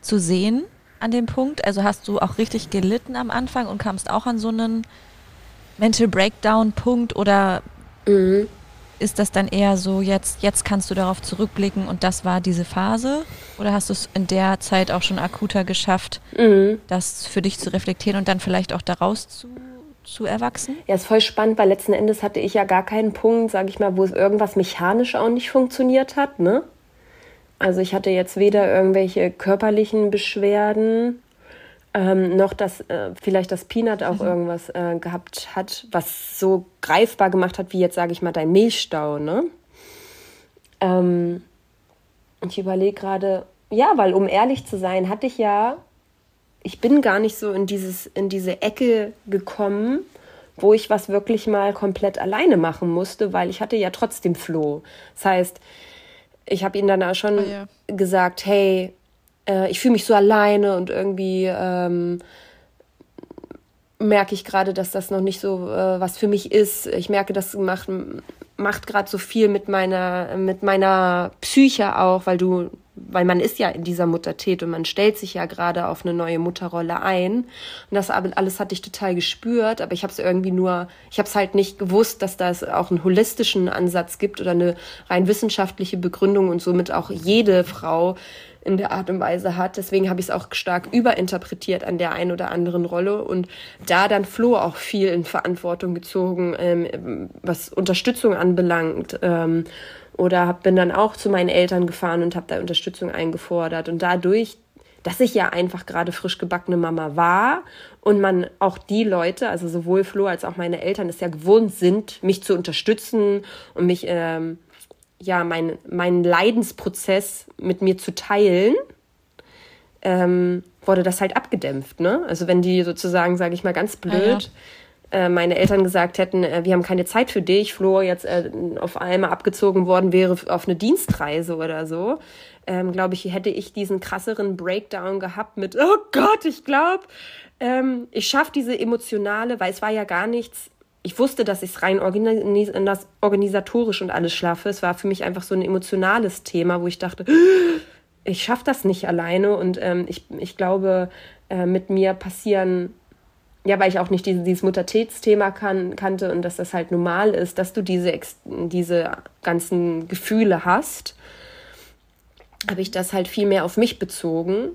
zu sehen an dem Punkt? Also hast du auch richtig gelitten am Anfang und kamst auch an so einen Mental Breakdown-Punkt oder mhm ist das dann eher so, jetzt, jetzt kannst du darauf zurückblicken und das war diese Phase? Oder hast du es in der Zeit auch schon akuter geschafft, mhm. das für dich zu reflektieren und dann vielleicht auch daraus zu, zu erwachsen? Ja, ist voll spannend, weil letzten Endes hatte ich ja gar keinen Punkt, sage ich mal, wo es irgendwas mechanisch auch nicht funktioniert hat, ne? Also ich hatte jetzt weder irgendwelche körperlichen Beschwerden ähm, noch, dass äh, vielleicht das Peanut auch mhm. irgendwas äh, gehabt hat, was so greifbar gemacht hat, wie jetzt sage ich mal dein Milchstau. Ne? Ähm, ich überlege gerade, ja, weil um ehrlich zu sein, hatte ich ja, ich bin gar nicht so in, dieses, in diese Ecke gekommen, wo ich was wirklich mal komplett alleine machen musste, weil ich hatte ja trotzdem Flo. Das heißt, ich habe ihm dann auch schon oh ja. gesagt, hey, äh, ich fühle mich so alleine und irgendwie ähm, merke ich gerade, dass das noch nicht so äh, was für mich ist. Ich merke, das macht, macht gerade so viel mit meiner, mit meiner Psyche auch, weil du weil man ist ja in dieser Muttertät und man stellt sich ja gerade auf eine neue Mutterrolle ein. Und das alles hatte ich total gespürt, aber ich habe es irgendwie nur, ich habe es halt nicht gewusst, dass da es auch einen holistischen Ansatz gibt oder eine rein wissenschaftliche Begründung und somit auch jede Frau in der Art und Weise hat. Deswegen habe ich es auch stark überinterpretiert an der einen oder anderen Rolle und da dann Flo auch viel in Verantwortung gezogen, ähm, was Unterstützung anbelangt. Ähm, oder hab, bin dann auch zu meinen Eltern gefahren und habe da Unterstützung eingefordert. Und dadurch, dass ich ja einfach gerade frisch gebackene Mama war und man auch die Leute, also sowohl Flo als auch meine Eltern, es ja gewohnt sind, mich zu unterstützen und mich, ähm, ja, mein, meinen Leidensprozess mit mir zu teilen, ähm, wurde das halt abgedämpft. Ne? Also wenn die sozusagen, sage ich mal ganz blöd, ja, ja meine Eltern gesagt hätten, äh, wir haben keine Zeit für dich, Flo jetzt äh, auf einmal abgezogen worden wäre auf eine Dienstreise oder so, ähm, glaube ich, hätte ich diesen krasseren Breakdown gehabt mit, <laughs> oh Gott, ich glaube, ähm, ich schaffe diese emotionale, weil es war ja gar nichts, ich wusste, dass ich es rein organis organisatorisch und alles schlafe. Es war für mich einfach so ein emotionales Thema, wo ich dachte, <gasps> ich schaffe das nicht alleine. Und ähm, ich, ich glaube, äh, mit mir passieren ja, weil ich auch nicht diese, dieses Muttertätsthema kan kannte und dass das halt normal ist, dass du diese, diese ganzen Gefühle hast, habe ich das halt viel mehr auf mich bezogen.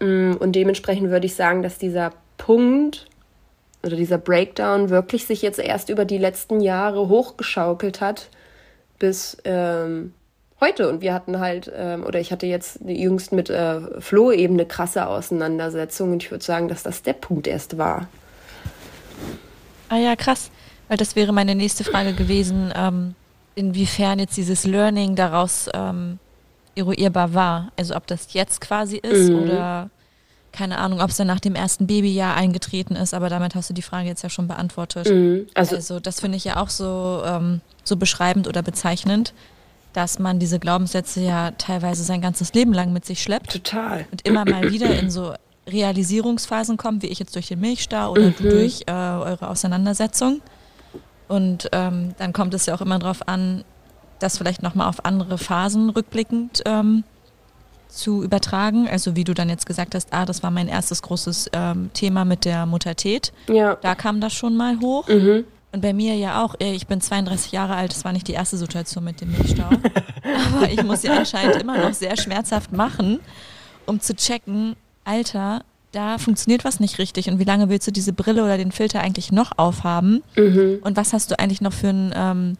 Mm, und dementsprechend würde ich sagen, dass dieser Punkt oder dieser Breakdown wirklich sich jetzt erst über die letzten Jahre hochgeschaukelt hat, bis ähm, heute. Und wir hatten halt, ähm, oder ich hatte jetzt jüngst mit äh, Flo eben eine krasse Auseinandersetzung. Und ich würde sagen, dass das der Punkt erst war. Ah ja, krass. Weil das wäre meine nächste Frage gewesen, ähm, inwiefern jetzt dieses Learning daraus ähm, eruierbar war. Also ob das jetzt quasi ist mhm. oder keine Ahnung, ob es dann nach dem ersten Babyjahr eingetreten ist, aber damit hast du die Frage jetzt ja schon beantwortet. Mhm. Also, also, das finde ich ja auch so, ähm, so beschreibend oder bezeichnend, dass man diese Glaubenssätze ja teilweise sein ganzes Leben lang mit sich schleppt. Total. Und immer mal wieder in so Realisierungsphasen kommt, wie ich jetzt durch den Milchstau oder mhm. du durch äh, eure Auseinandersetzung. Und ähm, dann kommt es ja auch immer darauf an, das vielleicht nochmal auf andere Phasen rückblickend ähm, zu übertragen. Also wie du dann jetzt gesagt hast, ah, das war mein erstes großes ähm, Thema mit der Muttertät. Ja. Da kam das schon mal hoch. Mhm. Und bei mir ja auch, ich bin 32 Jahre alt, das war nicht die erste Situation mit dem Milchstau. <laughs> aber ich muss sie anscheinend immer noch sehr schmerzhaft machen, um zu checken, Alter, da funktioniert was nicht richtig und wie lange willst du diese Brille oder den Filter eigentlich noch aufhaben? Mhm. Und was hast du eigentlich noch für einen ähm,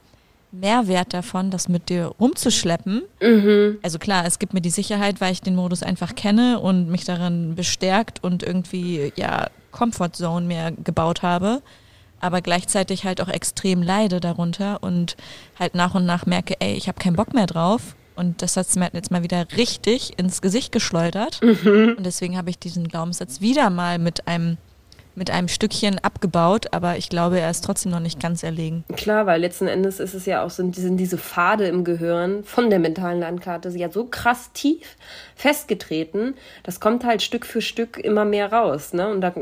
Mehrwert davon, das mit dir rumzuschleppen? Mhm. Also klar, es gibt mir die Sicherheit, weil ich den Modus einfach kenne und mich darin bestärkt und irgendwie ja Comfort Zone mehr gebaut habe aber gleichzeitig halt auch extrem leide darunter und halt nach und nach merke, ey, ich habe keinen Bock mehr drauf. Und das hat es mir jetzt mal wieder richtig ins Gesicht geschleudert. Mhm. Und deswegen habe ich diesen Glaubenssatz wieder mal mit einem mit einem Stückchen abgebaut, aber ich glaube, er ist trotzdem noch nicht ganz erlegen. Klar, weil letzten Endes ist es ja auch so, sind diese Pfade im Gehirn von der mentalen Landkarte ja so krass tief festgetreten, das kommt halt Stück für Stück immer mehr raus. Ne? Und da,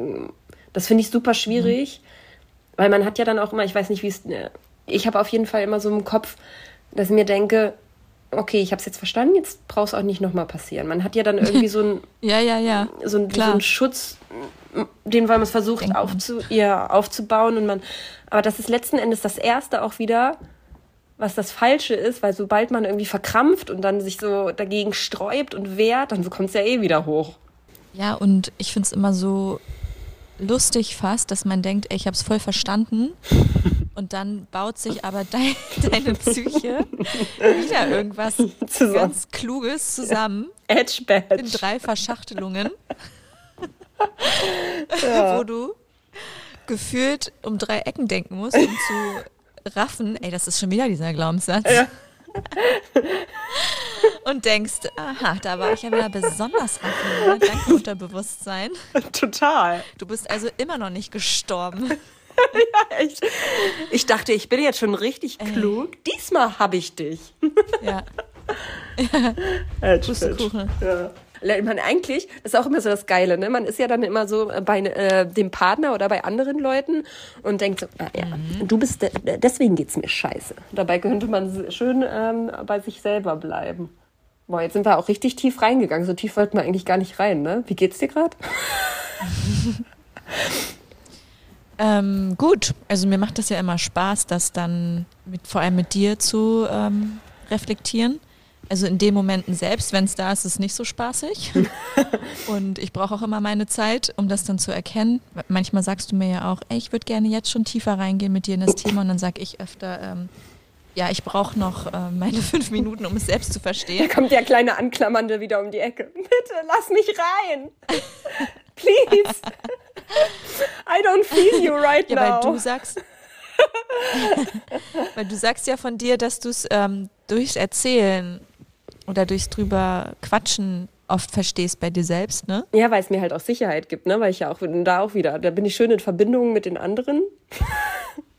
das finde ich super schwierig. Mhm weil man hat ja dann auch immer, ich weiß nicht, wie es. Äh, ich habe auf jeden Fall immer so im Kopf, dass ich mir denke, okay, ich habe es jetzt verstanden, jetzt braucht es auch nicht nochmal passieren. Man hat ja dann irgendwie so ein, <laughs> ja, ja, ja. So, ein, so einen Schutz, den man versucht aufzu, ja, aufzubauen. Und man, aber das ist letzten Endes das Erste auch wieder, was das Falsche ist, weil sobald man irgendwie verkrampft und dann sich so dagegen sträubt und wehrt, dann kommt es ja eh wieder hoch. Ja, und ich finde es immer so lustig fast, dass man denkt, ey, ich habe es voll verstanden. <laughs> Und dann baut sich aber dein, <laughs> deine Psyche wieder irgendwas <laughs> zusammen. ganz Kluges zusammen. Edge Badge. In drei Verschachtelungen. Ja. wo du gefühlt um drei Ecken denken musst, um zu raffen, ey, das ist schon wieder dieser Glaubenssatz. Ja. Und denkst, aha, da war ich ja wieder besonders raffiniert. Danke, Unterbewusstsein. Total. Du bist also immer noch nicht gestorben. <laughs> ja, echt. Ich dachte, ich bin jetzt schon richtig klug. Ey. Diesmal habe ich dich. ja. <laughs> ja. Pustekuchen. Ja. Man eigentlich, das ist auch immer so das Geile, ne? Man ist ja dann immer so bei äh, dem Partner oder bei anderen Leuten und denkt so, ah, ja, mhm. du bist, de deswegen geht's mir scheiße. Dabei könnte man schön ähm, bei sich selber bleiben. Boah, jetzt sind wir auch richtig tief reingegangen. So tief wollten wir eigentlich gar nicht rein, ne? Wie geht's dir gerade? <laughs> ähm, gut, also mir macht das ja immer Spaß, das dann mit, vor allem mit dir zu ähm, reflektieren. Also in den Momenten selbst, wenn es da ist, ist es nicht so spaßig. <laughs> und ich brauche auch immer meine Zeit, um das dann zu erkennen. Manchmal sagst du mir ja auch, ey, ich würde gerne jetzt schon tiefer reingehen mit dir in das Thema. Und dann sage ich öfter, ähm, ja, ich brauche noch äh, meine <laughs> fünf Minuten, um es selbst zu verstehen. Da kommt der kleine Anklammernde wieder um die Ecke. <laughs> Bitte, lass mich rein. Please. I don't feel you right ja, now. Weil du sagst, weil du sagst ja von dir, dass du es ähm, durchs Erzählen oder durchs drüber Quatschen oft verstehst bei dir selbst, ne? Ja, weil es mir halt auch Sicherheit gibt, ne? Weil ich ja auch da auch wieder, da bin ich schön in Verbindung mit den anderen.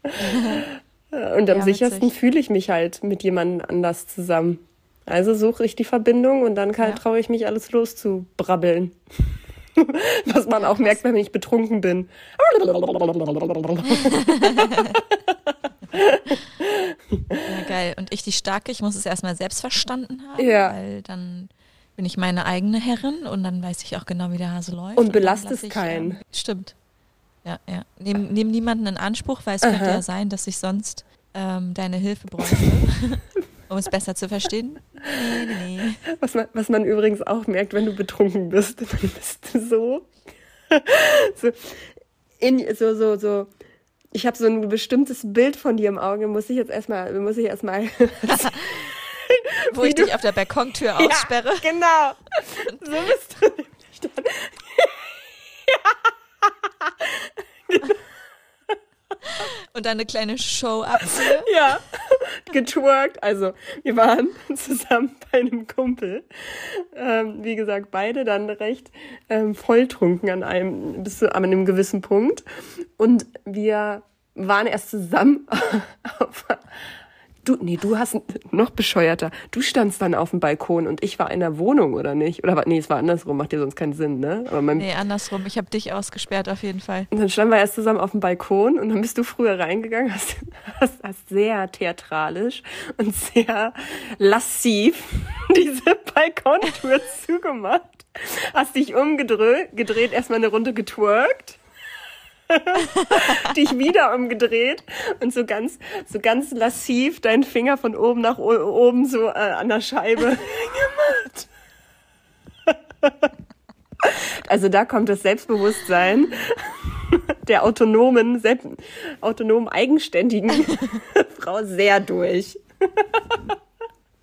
<laughs> Und am ja, sichersten fühle ich mich halt mit jemandem anders zusammen. Also suche ich die Verbindung und dann ja. traue ich mich alles loszubrabbeln. <laughs> Was man auch merkt, wenn ich betrunken bin. <laughs> Ja, geil. Und ich die Starke, ich muss es erstmal selbst verstanden haben, ja. weil dann bin ich meine eigene Herrin und dann weiß ich auch genau, wie der Hase läuft. Und belastest keinen. Ähm, stimmt. Ja, ja. Nehm, nehm niemanden in Anspruch, weil es Aha. könnte ja sein, dass ich sonst ähm, deine Hilfe bräuchte, <laughs> um es besser zu verstehen. Nee, nee, nee. Was man, was man übrigens auch merkt, wenn du betrunken bist, <laughs> dann bist du so, <laughs> so, in, so, so, so ich habe so ein bestimmtes Bild von dir im Auge, muss ich jetzt erstmal, muss ich erstmal. <laughs> Wo ich dich auf der Balkontür <laughs> aussperre. Ja, genau. So bist du nämlich dann. <laughs> Und dann eine kleine Show abziehe. <laughs> Ja, getwerkt. Also, wir waren <laughs> zusammen bei einem Kumpel. Ähm, wie gesagt, beide dann recht ähm, volltrunken an einem, bis zu einem gewissen Punkt. Und wir waren erst zusammen auf, Du, nee, du hast noch bescheuerter. Du standst dann auf dem Balkon und ich war in der Wohnung, oder nicht? Oder nee, es war andersrum, macht dir sonst keinen Sinn, ne? Aber mein nee, andersrum. Ich habe dich ausgesperrt auf jeden Fall. Und dann standen wir erst zusammen auf dem Balkon und dann bist du früher reingegangen, hast, hast, hast sehr theatralisch und sehr lassiv <laughs> diese Balkontour <laughs> zugemacht. Hast dich umgedreht, gedreht, erstmal eine Runde getwerkt <laughs> dich wieder umgedreht und so ganz, so ganz lassiv deinen Finger von oben nach oben so äh, an der Scheibe <laughs> gemacht. Also da kommt das Selbstbewusstsein der autonomen, selbst, autonom eigenständigen <laughs> Frau sehr durch.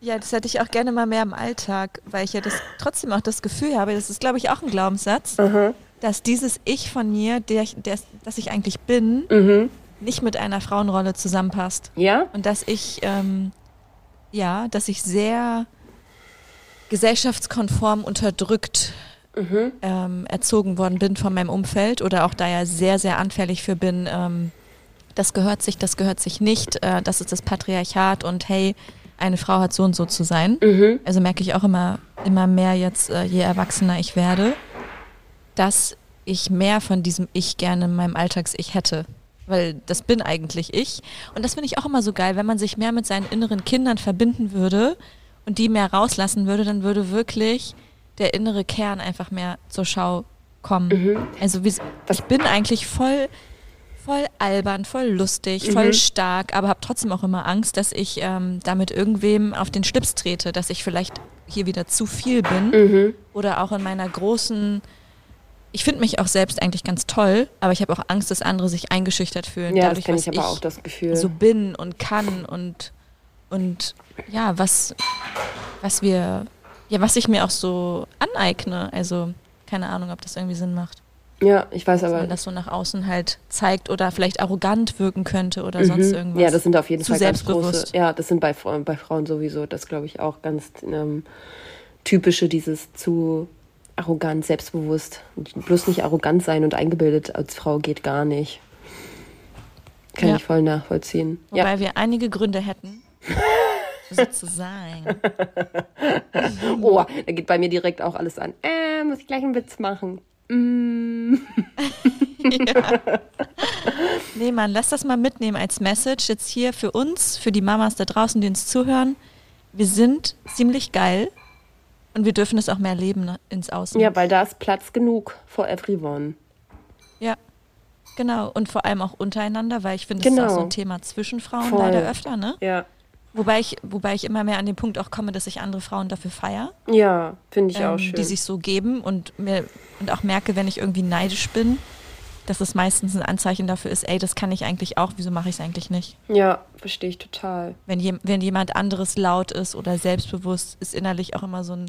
Ja, das hätte ich auch gerne mal mehr im Alltag, weil ich ja das trotzdem auch das Gefühl habe, das ist, glaube ich, auch ein Glaubenssatz, Aha dass dieses Ich von mir, der, der, das ich eigentlich bin, mhm. nicht mit einer Frauenrolle zusammenpasst. Ja. Und dass ich, ähm, ja, dass ich sehr gesellschaftskonform unterdrückt mhm. ähm, erzogen worden bin von meinem Umfeld oder auch da ja sehr, sehr anfällig für bin, ähm, das gehört sich, das gehört sich nicht, äh, das ist das Patriarchat und hey, eine Frau hat so und so zu sein. Mhm. Also merke ich auch immer, immer mehr jetzt, äh, je erwachsener ich werde dass ich mehr von diesem Ich gerne in meinem Alltags-Ich hätte. Weil das bin eigentlich ich. Und das finde ich auch immer so geil, wenn man sich mehr mit seinen inneren Kindern verbinden würde und die mehr rauslassen würde, dann würde wirklich der innere Kern einfach mehr zur Schau kommen. Mhm. Also wie, ich bin eigentlich voll, voll albern, voll lustig, mhm. voll stark, aber habe trotzdem auch immer Angst, dass ich ähm, damit irgendwem auf den Schlips trete, dass ich vielleicht hier wieder zu viel bin mhm. oder auch in meiner großen ich finde mich auch selbst eigentlich ganz toll, aber ich habe auch Angst, dass andere sich eingeschüchtert fühlen. Ja, dadurch, das kenne ich aber auch das Gefühl. So bin und kann und, und ja, was, was wir, ja, was ich mir auch so aneigne. Also, keine Ahnung, ob das irgendwie Sinn macht. Ja, ich weiß dass aber. man das so nach außen halt zeigt oder vielleicht arrogant wirken könnte oder sonst irgendwas. Mhm. Ja, das sind auf jeden Zu Fall ganz große. Ja, das sind bei Frauen, bei Frauen sowieso, das glaube ich auch ganz ähm, typische, dieses zu arrogant, selbstbewusst. Bloß nicht arrogant sein und eingebildet als Frau geht gar nicht. Kann Ja. ich voll nachvollziehen. Wobei Ja. wir einige Gründe hätten, <laughs> so zu sein. <laughs> Oh, da geht bei mir direkt auch alles an. Äh, muss ich gleich einen Witz machen. Mm. <laughs> Nee, Mann, lass das mal mitnehmen als Message jetzt hier für uns, für die Mamas da draußen, die uns zuhören. Wir sind ziemlich geil und wir dürfen es auch mehr leben ne, ins Außen. Ja, weil da ist Platz genug for everyone. Ja, genau. Und vor allem auch untereinander, weil ich finde, das ist Genau. auch so ein Thema zwischen Frauen Voll. leider öfter, ne? Ja. Wobei ich, wobei ich immer mehr an den Punkt auch komme, dass ich andere Frauen dafür feiere, Ja, finde ich auch ähm, schön. die sich so geben und mir und auch merke, wenn ich irgendwie neidisch bin, dass es meistens ein Anzeichen dafür ist, ey, das kann ich eigentlich auch, wieso mache ich es eigentlich nicht? ja, verstehe ich total. Wenn, jem, wenn jemand anderes laut ist oder selbstbewusst, ist innerlich auch immer so ein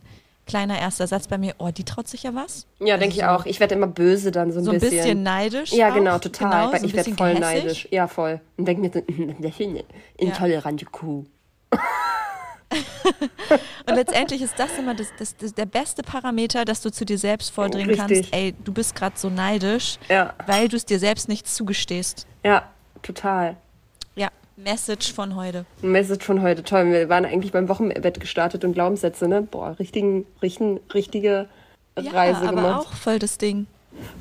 kleiner erster Satz bei mir, oh, die traut sich ja was. Ja, Also denke ich so- auch. Ich werde immer böse dann so ein So ein bisschen. bisschen, neidisch. Ja, auch. genau, total. Genau, Weil so ein ich werde voll gehässig. neidisch. Ja, voll. Und denke mir so, <laughs> intolerante Kuh. <laughs> Und letztendlich ist das immer das, das, das, der beste Parameter, dass du zu dir selbst vordringen Richtig. kannst, ey, du bist gerade so neidisch, Ja. weil du es dir selbst nicht zugestehst. Ja, total. Ja, Message von heute. Message von heute, toll. Wir waren eigentlich beim Wochenbett gestartet und Glaubenssätze, ne? Boah, richtigen, richten, richtige Ja, Reise aber gemacht. auch voll das Ding.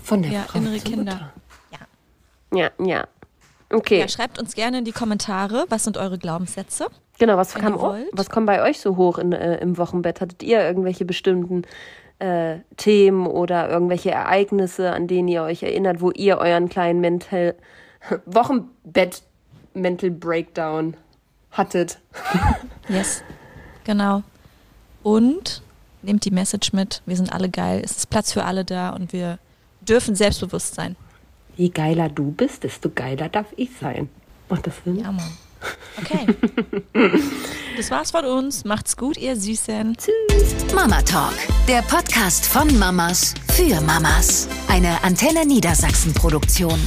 Von der Ja, Frau innere Kinder. Ja. Mutter. Ja, ja. Okay, ja, schreibt uns gerne in die Kommentare, was sind eure Glaubenssätze? Genau. Was kam, wollt. was kommt bei euch so hoch in, äh, im Wochenbett? Hattet ihr irgendwelche bestimmten äh, Themen oder irgendwelche Ereignisse, an denen ihr euch erinnert, wo ihr euren kleinen Mental <laughs> Wochenbett Mental Breakdown hattet? <laughs> Yes. Genau. Und nehmt die Message mit, wir sind alle geil, es ist Platz für alle da und wir dürfen selbstbewusst sein. Je geiler du bist, desto geiler darf ich sein. Macht das Sinn? Ja, Mann. Okay. Das war's von uns. Macht's gut, ihr Süßen. Mama Talk, der Podcast von Mamas für Mamas. Eine Antenne Niedersachsen Produktion.